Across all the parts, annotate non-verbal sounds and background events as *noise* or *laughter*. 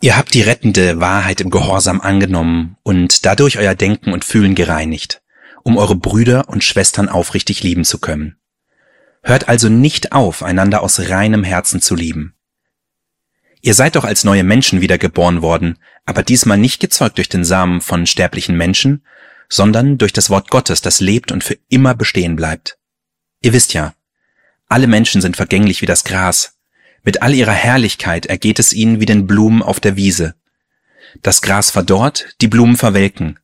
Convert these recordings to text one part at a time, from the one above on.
Ihr habt die rettende Wahrheit im Gehorsam angenommen und dadurch euer Denken und Fühlen gereinigt, um eure Brüder und Schwestern aufrichtig lieben zu können. Hört also nicht auf, einander aus reinem Herzen zu lieben. Ihr seid doch als neue Menschen wiedergeboren worden, aber diesmal nicht gezeugt durch den Samen von sterblichen Menschen, sondern durch das Wort Gottes, das lebt und für immer bestehen bleibt. Ihr wisst ja, alle Menschen sind vergänglich wie das Gras, mit all ihrer Herrlichkeit ergeht es ihnen wie den Blumen auf der Wiese. Das Gras verdorrt, die Blumen verwelken,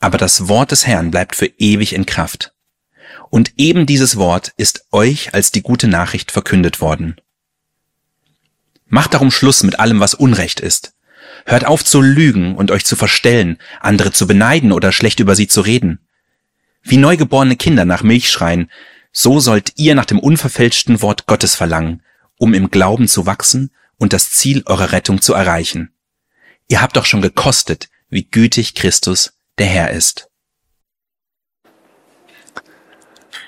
aber das Wort des Herrn bleibt für ewig in Kraft. Und eben dieses Wort ist euch als die gute Nachricht verkündet worden. Macht darum Schluss mit allem, was Unrecht ist. Hört auf zu lügen und euch zu verstellen, andere zu beneiden oder schlecht über sie zu reden. Wie neugeborene Kinder nach Milch schreien, so sollt ihr nach dem unverfälschten Wort Gottes verlangen, um im Glauben zu wachsen und das Ziel eurer Rettung zu erreichen. Ihr habt doch schon gekostet, wie gütig Christus der Herr ist.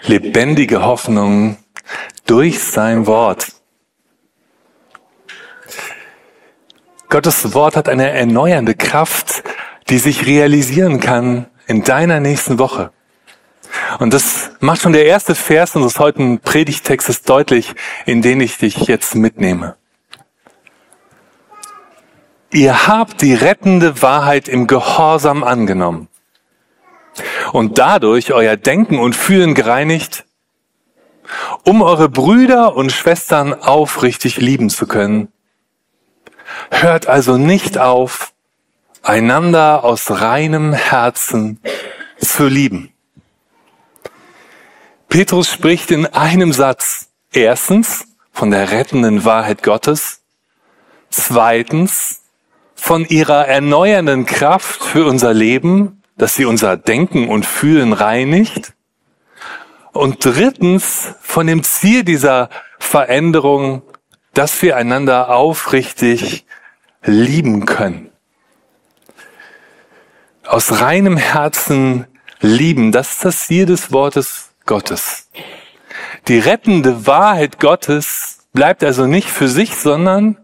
Lebendige Hoffnung durch sein Wort. Gottes Wort hat eine erneuernde Kraft, die sich realisieren kann in deiner nächsten Woche. Und das macht schon der erste Vers unseres heutigen Predigtextes deutlich, in den ich dich jetzt mitnehme. Ihr habt die rettende Wahrheit im Gehorsam angenommen und dadurch euer Denken und Fühlen gereinigt, um eure Brüder und Schwestern aufrichtig lieben zu können. Hört also nicht auf, einander aus reinem Herzen zu lieben. Petrus spricht in einem Satz. Erstens von der rettenden Wahrheit Gottes, zweitens von ihrer erneuernden Kraft für unser Leben, dass sie unser Denken und Fühlen reinigt, und drittens von dem Ziel dieser Veränderung, dass wir einander aufrichtig lieben können. Aus reinem Herzen lieben, das ist das Ziel des Wortes Gottes. Die rettende Wahrheit Gottes bleibt also nicht für sich, sondern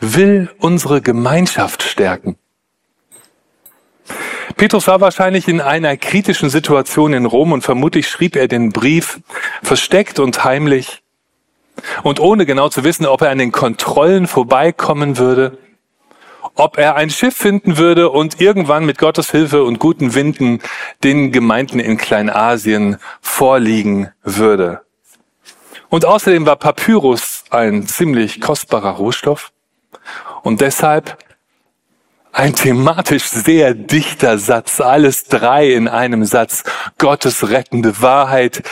will unsere Gemeinschaft stärken. Petrus war wahrscheinlich in einer kritischen Situation in Rom und vermutlich schrieb er den Brief versteckt und heimlich und ohne genau zu wissen, ob er an den Kontrollen vorbeikommen würde ob er ein Schiff finden würde und irgendwann mit Gottes Hilfe und guten Winden den Gemeinden in Kleinasien vorliegen würde. Und außerdem war Papyrus ein ziemlich kostbarer Rohstoff und deshalb ein thematisch sehr dichter Satz, alles drei in einem Satz, Gottes rettende Wahrheit,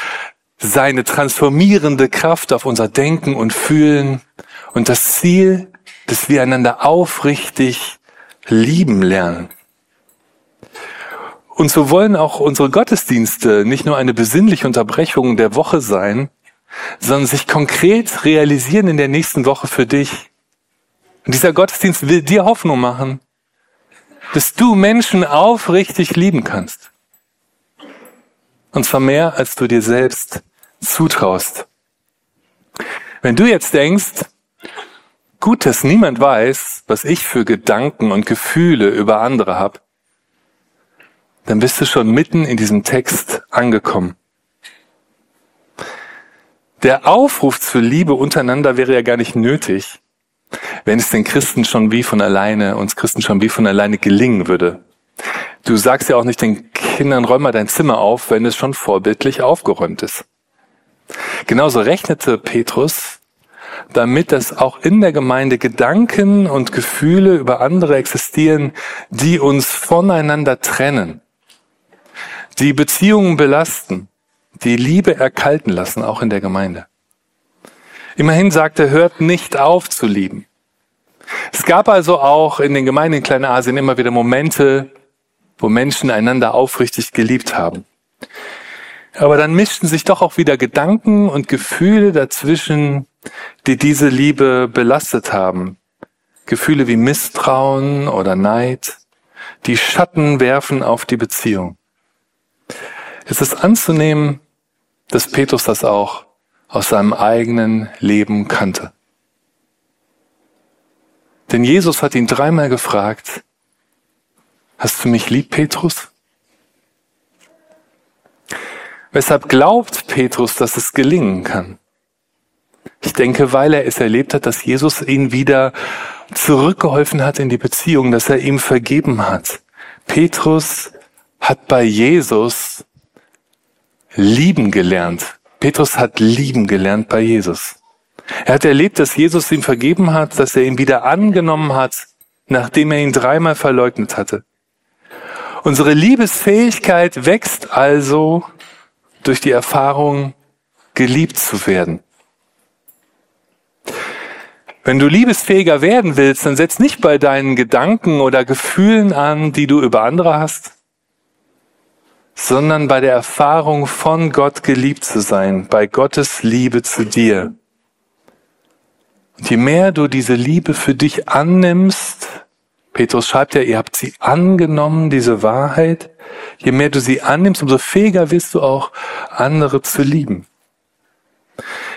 seine transformierende Kraft auf unser Denken und Fühlen und das Ziel, dass wir einander aufrichtig lieben lernen. Und so wollen auch unsere Gottesdienste nicht nur eine besinnliche Unterbrechung der Woche sein, sondern sich konkret realisieren in der nächsten Woche für dich. Und dieser Gottesdienst will dir Hoffnung machen, dass du Menschen aufrichtig lieben kannst. Und zwar mehr, als du dir selbst zutraust. Wenn du jetzt denkst, Gut, dass niemand weiß, was ich für Gedanken und Gefühle über andere habe. Dann bist du schon mitten in diesem Text angekommen. Der Aufruf zur Liebe untereinander wäre ja gar nicht nötig, wenn es den Christen schon wie von alleine, uns Christen schon wie von alleine gelingen würde. Du sagst ja auch nicht den Kindern, räum mal dein Zimmer auf, wenn es schon vorbildlich aufgeräumt ist. Genauso rechnete Petrus damit dass auch in der Gemeinde Gedanken und Gefühle über andere existieren, die uns voneinander trennen, die Beziehungen belasten, die Liebe erkalten lassen, auch in der Gemeinde. Immerhin sagt er, hört nicht auf zu lieben. Es gab also auch in den Gemeinden in Kleinasien immer wieder Momente, wo Menschen einander aufrichtig geliebt haben. Aber dann mischten sich doch auch wieder Gedanken und Gefühle dazwischen, die diese Liebe belastet haben. Gefühle wie Misstrauen oder Neid, die Schatten werfen auf die Beziehung. Es ist anzunehmen, dass Petrus das auch aus seinem eigenen Leben kannte. Denn Jesus hat ihn dreimal gefragt, hast du mich lieb, Petrus? Weshalb glaubt Petrus, dass es gelingen kann? Ich denke, weil er es erlebt hat, dass Jesus ihn wieder zurückgeholfen hat in die Beziehung, dass er ihm vergeben hat. Petrus hat bei Jesus lieben gelernt. Petrus hat lieben gelernt bei Jesus. Er hat erlebt, dass Jesus ihm vergeben hat, dass er ihn wieder angenommen hat, nachdem er ihn dreimal verleugnet hatte. Unsere Liebesfähigkeit wächst also durch die Erfahrung, geliebt zu werden. Wenn du liebesfähiger werden willst, dann setz nicht bei deinen Gedanken oder Gefühlen an, die du über andere hast, sondern bei der Erfahrung von Gott geliebt zu sein, bei Gottes Liebe zu dir. Und je mehr du diese Liebe für dich annimmst, Petrus schreibt ja, ihr habt sie angenommen, diese Wahrheit, je mehr du sie annimmst, umso fähiger wirst du auch, andere zu lieben.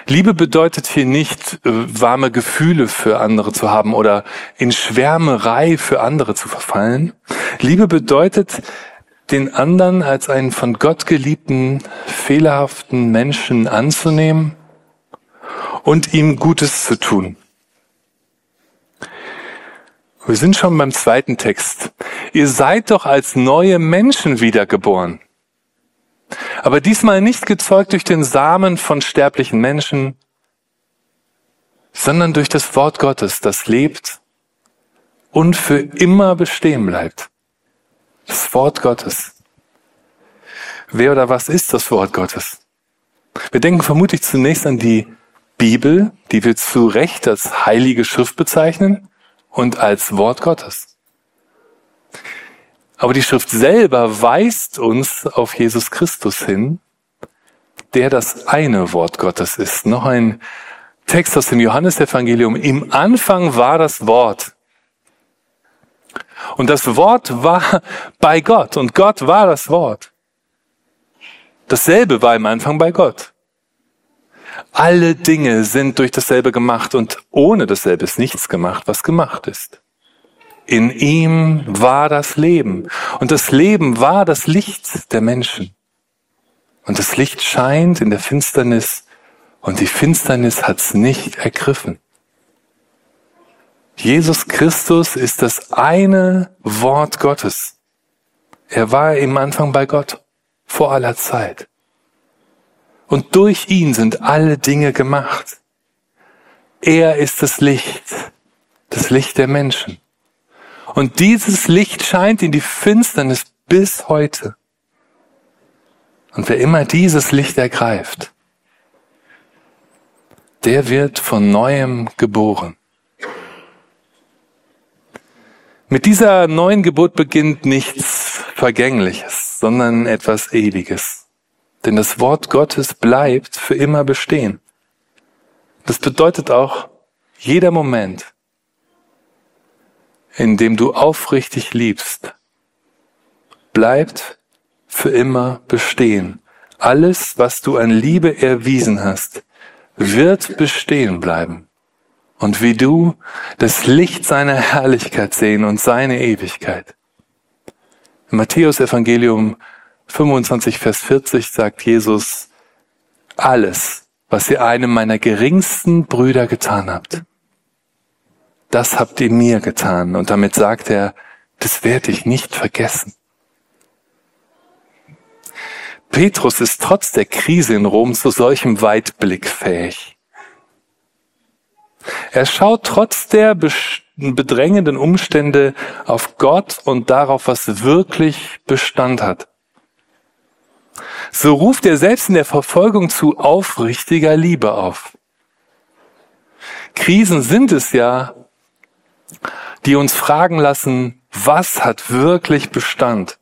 Liebe bedeutet hier nicht, äh, warme Gefühle für andere zu haben oder in Schwärmerei für andere zu verfallen. Liebe bedeutet, den anderen als einen von Gott geliebten, fehlerhaften Menschen anzunehmen und ihm Gutes zu tun. Wir sind schon beim zweiten Text. Ihr seid doch als neue Menschen wiedergeboren. Aber diesmal nicht gezeugt durch den Samen von sterblichen Menschen, sondern durch das Wort Gottes, das lebt und für immer bestehen bleibt. Das Wort Gottes. Wer oder was ist das Wort Gottes? Wir denken vermutlich zunächst an die Bibel, die wir zu Recht als heilige Schrift bezeichnen und als Wort Gottes. Aber die Schrift selber weist uns auf Jesus Christus hin, der das eine Wort Gottes ist. Noch ein Text aus dem Johannesevangelium. Im Anfang war das Wort. Und das Wort war bei Gott und Gott war das Wort. Dasselbe war im Anfang bei Gott. Alle Dinge sind durch dasselbe gemacht und ohne dasselbe ist nichts gemacht, was gemacht ist. In ihm war das Leben. Und das Leben war das Licht der Menschen. Und das Licht scheint in der Finsternis und die Finsternis hat's nicht ergriffen. Jesus Christus ist das eine Wort Gottes. Er war im Anfang bei Gott, vor aller Zeit. Und durch ihn sind alle Dinge gemacht. Er ist das Licht, das Licht der Menschen. Und dieses Licht scheint in die Finsternis bis heute. Und wer immer dieses Licht ergreift, der wird von neuem geboren. Mit dieser neuen Geburt beginnt nichts Vergängliches, sondern etwas Ewiges. Denn das Wort Gottes bleibt für immer bestehen. Das bedeutet auch, jeder Moment, in dem du aufrichtig liebst, bleibt für immer bestehen. Alles, was du an Liebe erwiesen hast, wird bestehen bleiben. Und wie du das Licht seiner Herrlichkeit sehen und seine Ewigkeit. Im Matthäus Evangelium 25, Vers 40 sagt Jesus, alles, was ihr einem meiner geringsten Brüder getan habt, das habt ihr mir getan. Und damit sagt er, das werde ich nicht vergessen. Petrus ist trotz der Krise in Rom zu solchem Weitblick fähig. Er schaut trotz der bedrängenden Umstände auf Gott und darauf, was wirklich Bestand hat. So ruft er selbst in der Verfolgung zu aufrichtiger Liebe auf. Krisen sind es ja, die uns fragen lassen, was hat wirklich Bestand?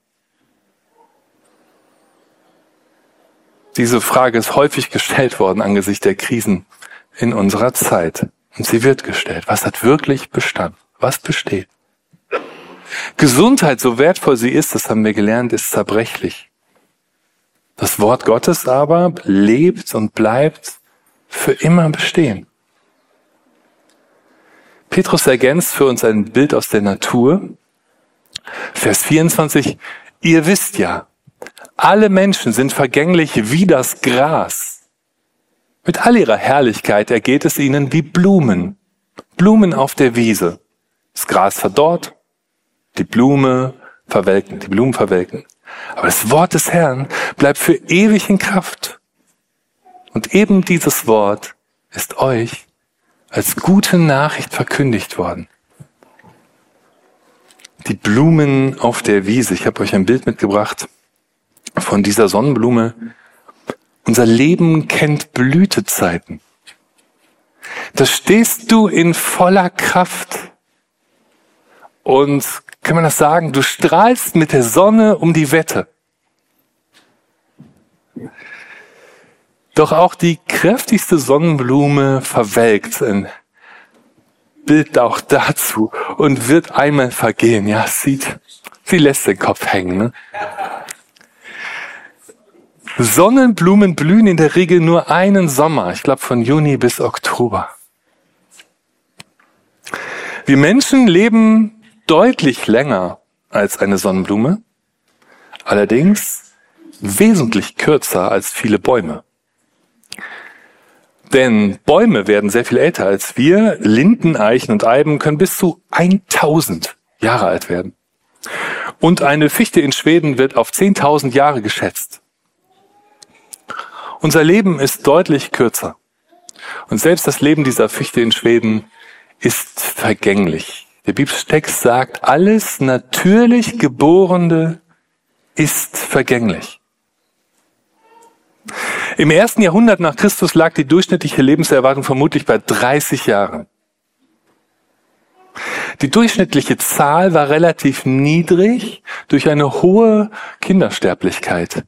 Diese Frage ist häufig gestellt worden angesichts der Krisen in unserer Zeit. Und sie wird gestellt. Was hat wirklich Bestand? Was besteht? Gesundheit, so wertvoll sie ist, das haben wir gelernt, ist zerbrechlich. Das Wort Gottes aber lebt und bleibt für immer bestehen. Petrus ergänzt für uns ein Bild aus der Natur. Vers 24, ihr wisst ja, alle Menschen sind vergänglich wie das Gras. Mit all ihrer Herrlichkeit ergeht es ihnen wie Blumen, Blumen auf der Wiese. Das Gras verdorrt, die Blume verwelken, die Blumen verwelken. Aber das Wort des Herrn bleibt für ewig in Kraft. Und eben dieses Wort ist euch als gute Nachricht verkündigt worden. Die Blumen auf der Wiese. Ich habe euch ein Bild mitgebracht von dieser Sonnenblume. Unser Leben kennt Blütezeiten. Da stehst du in voller Kraft. Und kann man das sagen? Du strahlst mit der Sonne um die Wette. Doch auch die kräftigste Sonnenblume verwelkt. Ein Bild auch dazu und wird einmal vergehen. Ja, sieht, sie lässt den Kopf hängen. Ne? Sonnenblumen blühen in der Regel nur einen Sommer, ich glaube von Juni bis Oktober. Wir Menschen leben deutlich länger als eine Sonnenblume, allerdings wesentlich kürzer als viele Bäume. Denn Bäume werden sehr viel älter als wir. Linden, Eichen und Eiben können bis zu 1000 Jahre alt werden. Und eine Fichte in Schweden wird auf 10.000 Jahre geschätzt. Unser Leben ist deutlich kürzer. Und selbst das Leben dieser Fichte in Schweden ist vergänglich. Der Bibeltext sagt, alles natürlich Geborene ist vergänglich. Im ersten Jahrhundert nach Christus lag die durchschnittliche Lebenserwartung vermutlich bei 30 Jahren. Die durchschnittliche Zahl war relativ niedrig durch eine hohe Kindersterblichkeit.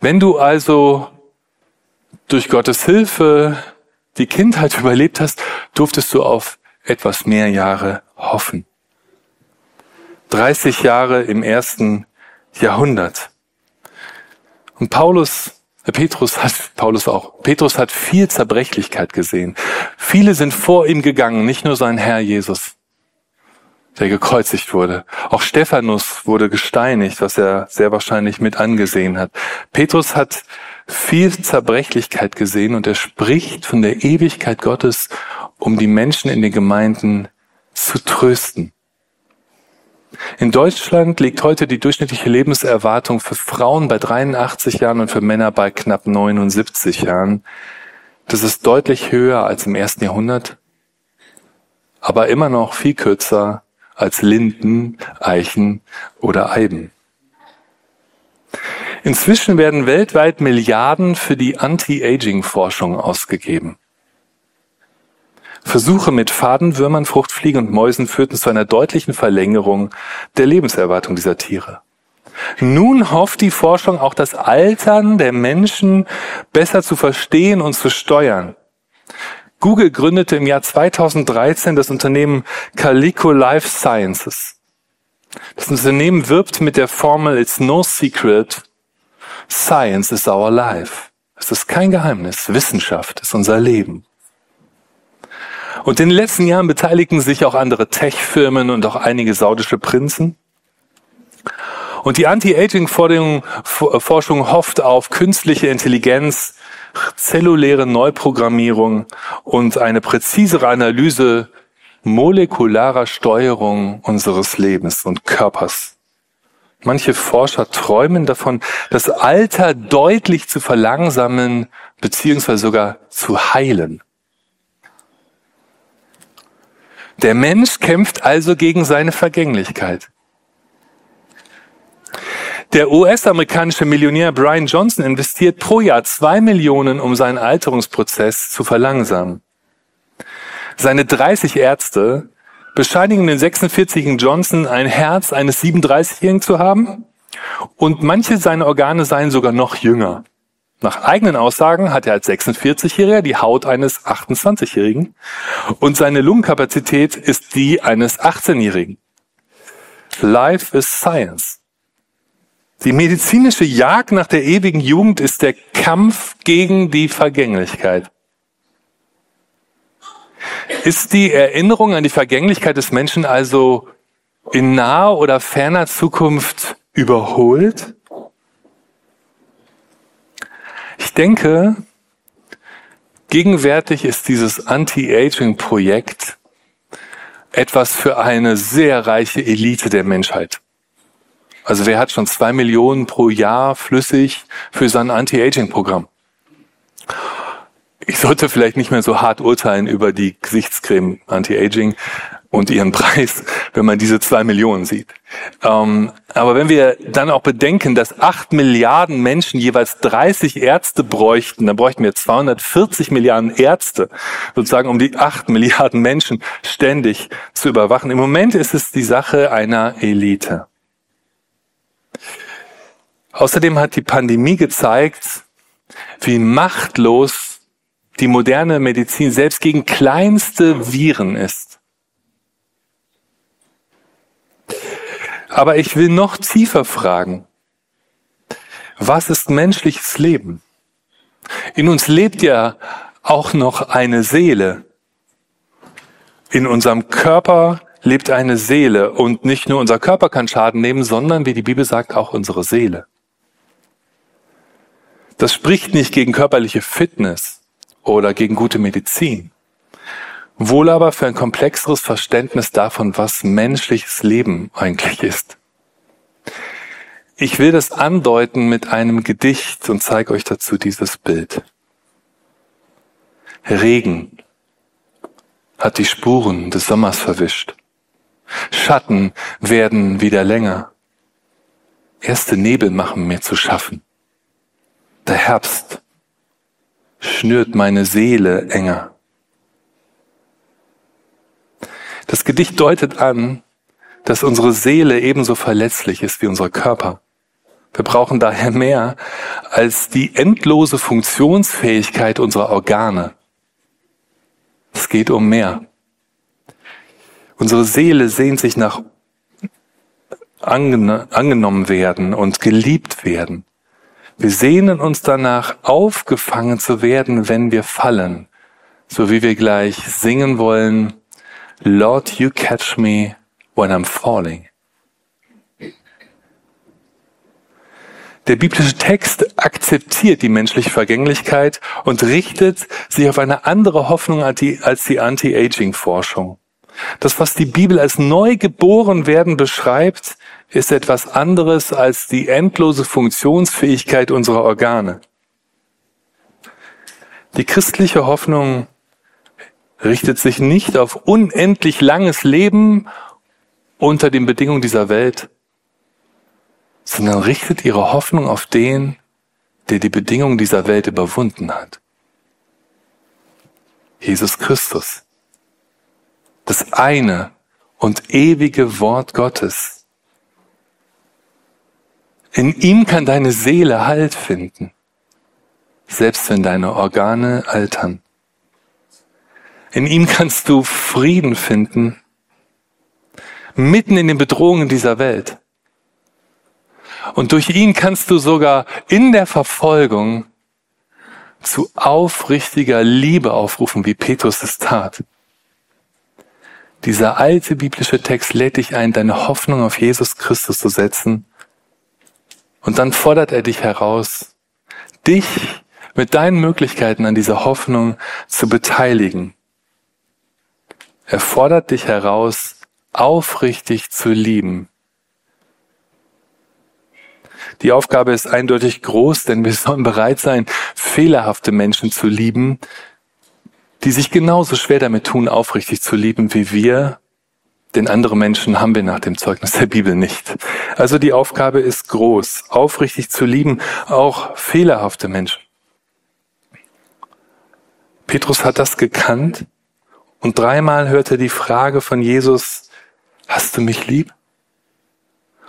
Wenn du also durch Gottes Hilfe die Kindheit *laughs* überlebt hast, durftest du auf etwas mehr Jahre hoffen. 30 Jahre im ersten Jahrhundert. Und Paulus Petrus hat, Paulus auch, Petrus hat viel Zerbrechlichkeit gesehen. Viele sind vor ihm gegangen, nicht nur sein Herr Jesus, der gekreuzigt wurde. Auch Stephanus wurde gesteinigt, was er sehr wahrscheinlich mit angesehen hat. Petrus hat viel Zerbrechlichkeit gesehen und er spricht von der Ewigkeit Gottes, um die Menschen in den Gemeinden zu trösten. In Deutschland liegt heute die durchschnittliche Lebenserwartung für Frauen bei 83 Jahren und für Männer bei knapp 79 Jahren. Das ist deutlich höher als im ersten Jahrhundert, aber immer noch viel kürzer als Linden, Eichen oder Eiben. Inzwischen werden weltweit Milliarden für die Anti-Aging-Forschung ausgegeben. Versuche mit Fadenwürmern, Fruchtfliegen und Mäusen führten zu einer deutlichen Verlängerung der Lebenserwartung dieser Tiere. Nun hofft die Forschung auch das Altern der Menschen besser zu verstehen und zu steuern. Google gründete im Jahr 2013 das Unternehmen Calico Life Sciences. Das Unternehmen wirbt mit der Formel It's no secret. Science is our life. Es ist kein Geheimnis. Wissenschaft ist unser Leben. Und in den letzten Jahren beteiligten sich auch andere Tech-Firmen und auch einige saudische Prinzen. Und die Anti-Aging-Forschung hofft auf künstliche Intelligenz, zelluläre Neuprogrammierung und eine präzisere Analyse molekularer Steuerung unseres Lebens und Körpers. Manche Forscher träumen davon, das Alter deutlich zu verlangsamen beziehungsweise sogar zu heilen. Der Mensch kämpft also gegen seine Vergänglichkeit. Der US-amerikanische Millionär Brian Johnson investiert pro Jahr zwei Millionen, um seinen Alterungsprozess zu verlangsamen. Seine 30 Ärzte bescheinigen den 46-jährigen Johnson ein Herz eines 37-jährigen zu haben und manche seiner Organe seien sogar noch jünger. Nach eigenen Aussagen hat er als 46-Jähriger die Haut eines 28-Jährigen und seine Lungenkapazität ist die eines 18-Jährigen. Life is Science. Die medizinische Jagd nach der ewigen Jugend ist der Kampf gegen die Vergänglichkeit. Ist die Erinnerung an die Vergänglichkeit des Menschen also in naher oder ferner Zukunft überholt? Ich denke, gegenwärtig ist dieses Anti-Aging-Projekt etwas für eine sehr reiche Elite der Menschheit. Also wer hat schon zwei Millionen pro Jahr flüssig für sein Anti-Aging-Programm? Ich sollte vielleicht nicht mehr so hart urteilen über die Gesichtscreme Anti-Aging und ihren *laughs* Preis, wenn man diese zwei Millionen sieht. Ähm, aber wenn wir dann auch bedenken, dass acht Milliarden Menschen jeweils 30 Ärzte bräuchten, dann bräuchten wir 240 Milliarden Ärzte, sozusagen um die acht *laughs* Milliarden Menschen ständig zu überwachen. Im Moment ist es die Sache einer Elite. Außerdem hat die Pandemie gezeigt, wie machtlos die moderne Medizin selbst gegen kleinste Viren ist. Aber ich will noch tiefer fragen. Was ist menschliches Leben? In uns lebt ja auch noch eine Seele. In unserem Körper lebt eine Seele und nicht nur unser Körper kann Schaden nehmen, sondern, wie die Bibel sagt, auch unsere Seele. Das spricht nicht gegen körperliche Fitness oder gegen gute Medizin, wohl aber für ein komplexeres Verständnis davon, was menschliches Leben eigentlich ist. Ich will das andeuten mit einem Gedicht und zeige euch dazu dieses Bild. Regen hat die Spuren des Sommers verwischt. Schatten werden wieder länger. Erste Nebel machen mir zu schaffen. Der Herbst schnürt meine Seele enger. Das Gedicht deutet an, dass unsere Seele ebenso verletzlich ist wie unser Körper. Wir brauchen daher mehr als die endlose Funktionsfähigkeit unserer Organe. Es geht um mehr. Unsere Seele sehnt sich nach angenommen werden und geliebt werden. Wir sehnen uns danach, aufgefangen zu werden, wenn wir fallen, so wie wir gleich singen wollen, Lord, you catch me when I'm falling. Der biblische Text akzeptiert die menschliche Vergänglichkeit und richtet sich auf eine andere Hoffnung als die, Anti-Aging-Forschung. Das, was die Bibel als neugeboren werden beschreibt, ist etwas anderes als die endlose Funktionsfähigkeit unserer Organe. Die christliche Hoffnung richtet sich nicht auf unendlich langes Leben unter den Bedingungen dieser Welt, sondern richtet ihre Hoffnung auf den, der die Bedingungen dieser Welt überwunden hat. Jesus Christus. Das eine und ewige Wort Gottes. In ihm kann deine Seele Halt finden, selbst wenn deine Organe altern. In ihm kannst du Frieden finden, mitten in den Bedrohungen dieser Welt. Und durch ihn kannst du sogar in der Verfolgung zu aufrichtiger Liebe aufrufen, wie Petrus es tat. Dieser alte biblische Text lädt dich ein, deine Hoffnung auf Jesus Christus zu setzen. Und dann fordert er dich heraus, dich mit deinen Möglichkeiten an dieser Hoffnung zu beteiligen. Er fordert dich heraus, aufrichtig zu lieben. Die Aufgabe ist eindeutig groß, denn wir sollen bereit sein, fehlerhafte Menschen zu lieben, die sich genauso schwer damit tun, aufrichtig zu lieben wie wir, denn andere Menschen haben wir nach dem Zeugnis der Bibel nicht. Also die Aufgabe ist groß, aufrichtig zu lieben, auch fehlerhafte Menschen. Petrus hat das gekannt und dreimal hörte die Frage von Jesus, hast du mich lieb?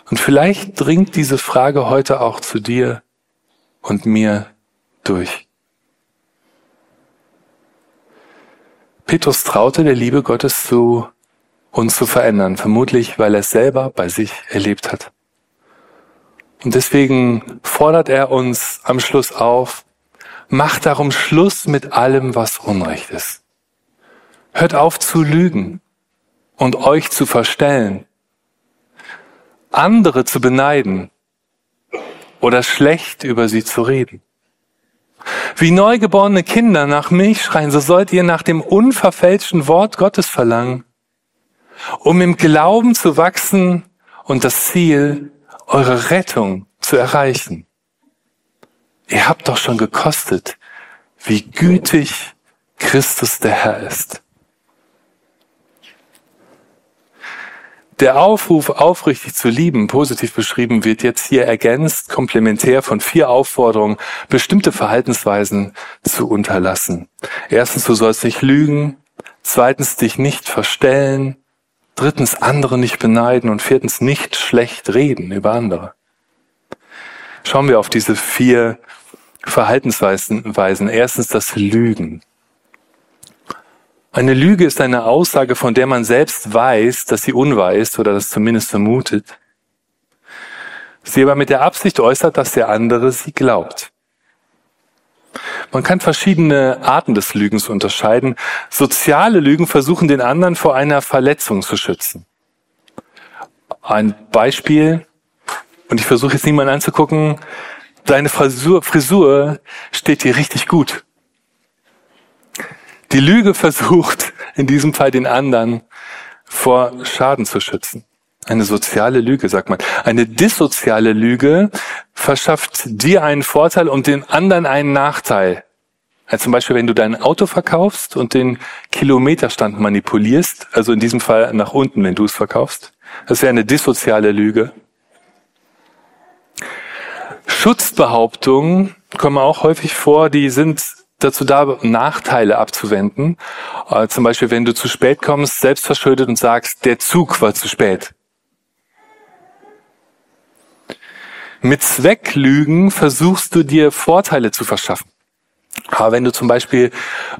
Und vielleicht dringt diese Frage heute auch zu dir und mir durch. Petrus traute der Liebe Gottes zu, uns zu verändern, vermutlich weil er es selber bei sich erlebt hat. Und deswegen fordert er uns am Schluss auf, macht darum Schluss mit allem, was Unrecht ist. Hört auf zu lügen und euch zu verstellen, andere zu beneiden oder schlecht über sie zu reden. Wie neugeborene Kinder nach Milch schreien, so sollt ihr nach dem unverfälschten Wort Gottes verlangen, um im Glauben zu wachsen und das Ziel, eure Rettung zu erreichen. Ihr habt doch schon gekostet, wie gütig Christus der Herr ist. Der Aufruf, aufrichtig zu lieben, positiv beschrieben, wird jetzt hier ergänzt, komplementär von vier Aufforderungen, bestimmte Verhaltensweisen zu unterlassen. Erstens, du sollst nicht lügen. Zweitens, dich nicht verstellen. Drittens, andere nicht beneiden. Und viertens, nicht schlecht reden über andere. Schauen wir auf diese vier Verhaltensweisen. Erstens das Lügen. Eine Lüge ist eine Aussage, von der man selbst weiß, dass sie unwahr ist oder das zumindest vermutet. Sie aber mit der Absicht äußert, dass der andere sie glaubt. Man kann verschiedene Arten des Lügens unterscheiden. Soziale Lügen versuchen den anderen vor einer Verletzung zu schützen. Ein Beispiel, und ich versuche jetzt niemanden anzugucken, deine Frisur, Frisur steht dir richtig gut. Die Lüge versucht in diesem Fall den anderen vor Schaden zu schützen. Eine soziale Lüge, sagt man. Eine dissoziale Lüge verschafft dir einen Vorteil und dem anderen einen Nachteil. Also zum Beispiel, wenn du dein Auto verkaufst und den Kilometerstand manipulierst, also in diesem Fall nach unten, wenn du es verkaufst. Das wäre eine dissoziale Lüge. Schutzbehauptungen kommen auch häufig vor, die sind dazu da, Nachteile abzuwenden. Äh, zum Beispiel, wenn du zu spät kommst, selbstverschuldet und sagst, der Zug war zu spät. Mit Zwecklügen versuchst du dir Vorteile zu verschaffen. Aber wenn du zum Beispiel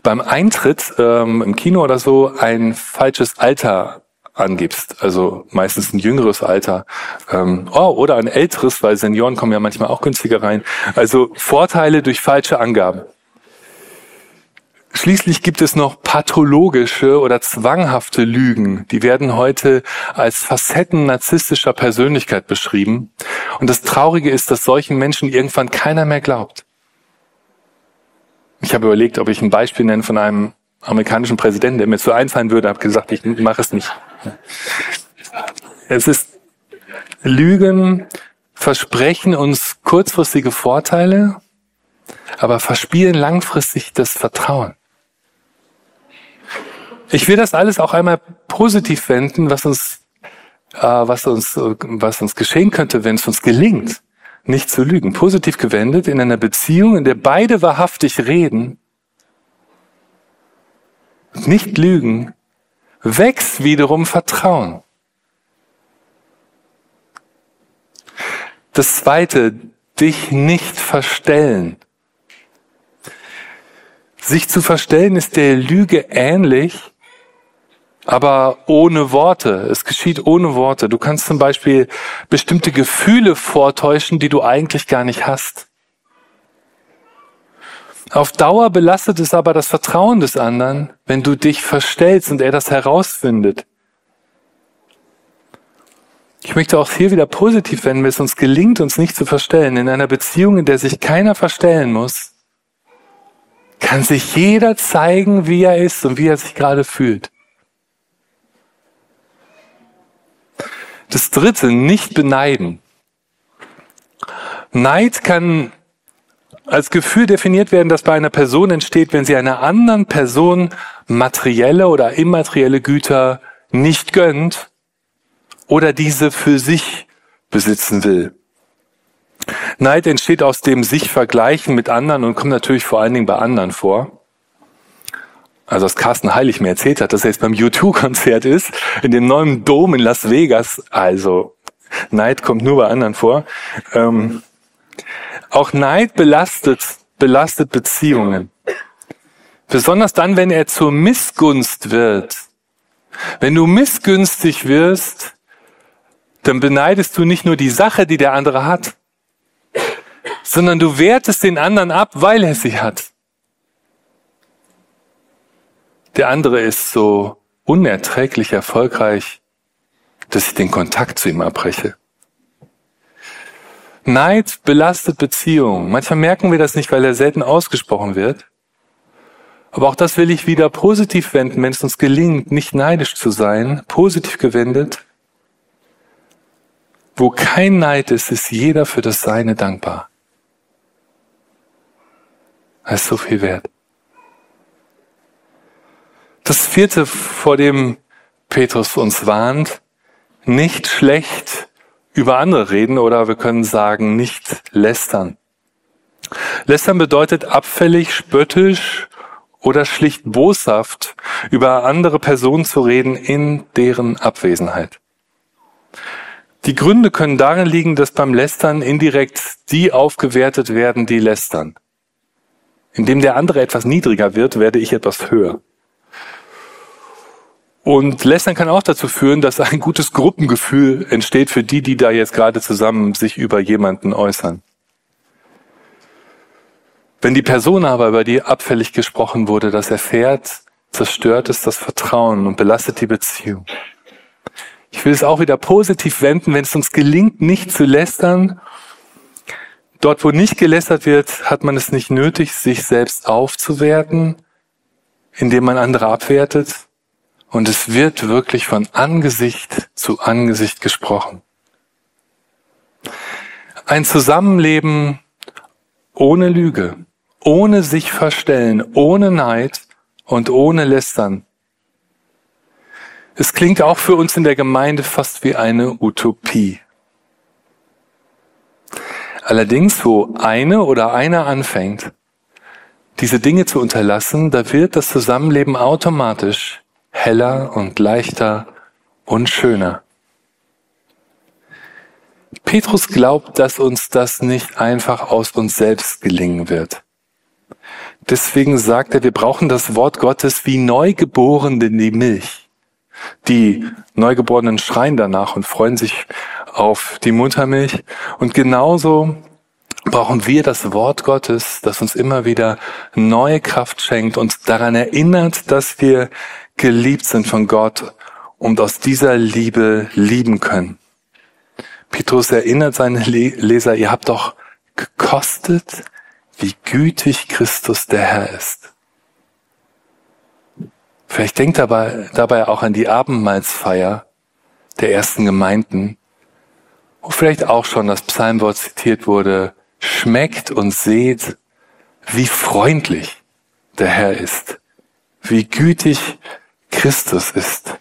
beim Eintritt ähm, im Kino oder so ein falsches Alter angibst, also meistens ein jüngeres Alter, ähm, oh, oder ein älteres, weil Senioren kommen ja manchmal auch günstiger rein. Also Vorteile durch falsche Angaben. Schließlich gibt es noch pathologische oder zwanghafte Lügen. Die werden heute als Facetten narzisstischer Persönlichkeit beschrieben. Und das Traurige ist, dass solchen Menschen irgendwann keiner mehr glaubt. Ich habe überlegt, ob ich ein Beispiel nenne von einem amerikanischen Präsidenten, der mir zu einfallen würde, habe gesagt, ich mache es nicht. Es ist Lügen versprechen uns kurzfristige Vorteile, aber verspielen langfristig das Vertrauen. Ich will das alles auch einmal positiv wenden, was uns, äh, was uns, was uns geschehen könnte, wenn es uns gelingt, nicht zu lügen. Positiv gewendet in einer Beziehung, in der beide wahrhaftig reden, nicht lügen, wächst wiederum Vertrauen. Das zweite, dich nicht verstellen. Sich zu verstellen ist der Lüge ähnlich, aber ohne Worte. Es geschieht ohne Worte. Du kannst zum Beispiel bestimmte Gefühle vortäuschen, die du eigentlich gar nicht hast. Auf Dauer belastet es aber das Vertrauen des anderen, wenn du dich verstellst und er das herausfindet. Ich möchte auch hier wieder positiv wenden, wenn es uns gelingt, uns nicht zu verstellen. In einer Beziehung, in der sich keiner verstellen muss, kann sich jeder zeigen, wie er ist und wie er sich gerade fühlt. Das dritte, nicht beneiden. Neid kann als Gefühl definiert werden, das bei einer Person entsteht, wenn sie einer anderen Person materielle oder immaterielle Güter nicht gönnt oder diese für sich besitzen will. Neid entsteht aus dem sich vergleichen mit anderen und kommt natürlich vor allen Dingen bei anderen vor also was Carsten Heilig mir erzählt hat, dass er jetzt beim U2-Konzert ist, in dem neuen Dom in Las Vegas. Also Neid kommt nur bei anderen vor. Ähm, auch Neid belastet, belastet Beziehungen. Besonders dann, wenn er zur Missgunst wird. Wenn du missgünstig wirst, dann beneidest du nicht nur die Sache, die der andere hat, sondern du wertest den anderen ab, weil er sie hat. Der andere ist so unerträglich erfolgreich, dass ich den Kontakt zu ihm abbreche. Neid belastet Beziehungen. Manchmal merken wir das nicht, weil er selten ausgesprochen wird. Aber auch das will ich wieder positiv wenden, wenn es uns gelingt, nicht neidisch zu sein, positiv gewendet. Wo kein Neid ist, ist jeder für das Seine dankbar. Das ist so viel wert. Das vierte, vor dem Petrus uns warnt, nicht schlecht über andere reden oder wir können sagen, nicht lästern. Lästern bedeutet abfällig, spöttisch oder schlicht boshaft über andere Personen zu reden in deren Abwesenheit. Die Gründe können darin liegen, dass beim Lästern indirekt die aufgewertet werden, die lästern. Indem der andere etwas niedriger wird, werde ich etwas höher. Und Lästern kann auch dazu führen, dass ein gutes Gruppengefühl entsteht für die, die da jetzt gerade zusammen sich über jemanden äußern. Wenn die Person aber, über die abfällig gesprochen wurde, das erfährt, zerstört es das Vertrauen und belastet die Beziehung. Ich will es auch wieder positiv wenden, wenn es uns gelingt, nicht zu lästern. Dort, wo nicht gelästert wird, hat man es nicht nötig, sich selbst aufzuwerten, indem man andere abwertet, und es wird wirklich von Angesicht zu Angesicht gesprochen. Ein Zusammenleben ohne Lüge, ohne sich verstellen, ohne Neid und ohne Lästern. Es klingt auch für uns in der Gemeinde fast wie eine Utopie. Allerdings, wo eine oder einer anfängt, diese Dinge zu unterlassen, da wird das Zusammenleben automatisch heller und leichter und schöner. Petrus glaubt, dass uns das nicht einfach aus uns selbst gelingen wird. Deswegen sagt er, wir brauchen das Wort Gottes wie Neugeborene die Milch. Die Neugeborenen schreien danach und freuen sich auf die Muttermilch. Und genauso brauchen wir das Wort Gottes, das uns immer wieder neue Kraft schenkt und daran erinnert, dass wir geliebt sind von Gott und aus dieser Liebe lieben können. Petrus erinnert seine Leser, ihr habt doch gekostet, wie gütig Christus der Herr ist. Vielleicht denkt dabei, dabei auch an die Abendmahlsfeier der ersten Gemeinden, wo vielleicht auch schon das Psalmwort zitiert wurde, schmeckt und seht, wie freundlich der Herr ist, wie gütig Christus ist.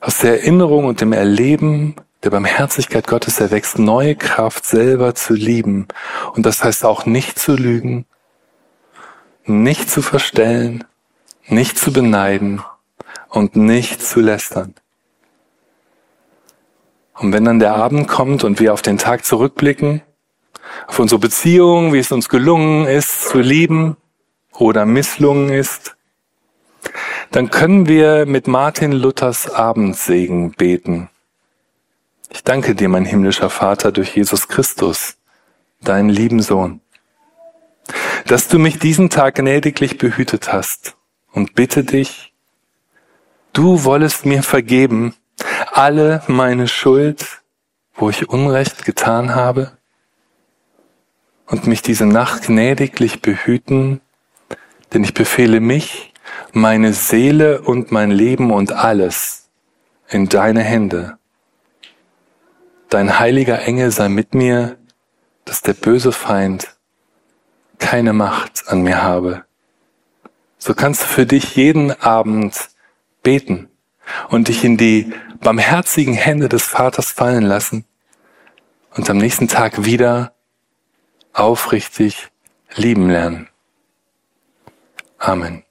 Aus der Erinnerung und dem Erleben der Barmherzigkeit Gottes erwächst neue Kraft, selber zu lieben. Und das heißt auch nicht zu lügen, nicht zu verstellen, nicht zu beneiden und nicht zu lästern. Und wenn dann der Abend kommt und wir auf den Tag zurückblicken, auf unsere Beziehung, wie es uns gelungen ist zu lieben oder misslungen ist, dann können wir mit Martin Luthers Abendsegen beten. Ich danke dir, mein himmlischer Vater, durch Jesus Christus, deinen lieben Sohn, dass du mich diesen Tag gnädiglich behütet hast und bitte dich, du wollest mir vergeben alle meine Schuld, wo ich Unrecht getan habe, und mich diese Nacht gnädiglich behüten, denn ich befehle mich meine Seele und mein Leben und alles in deine Hände. Dein heiliger Engel sei mit mir, dass der böse Feind keine Macht an mir habe. So kannst du für dich jeden Abend beten und dich in die barmherzigen Hände des Vaters fallen lassen und am nächsten Tag wieder aufrichtig lieben lernen. Amen.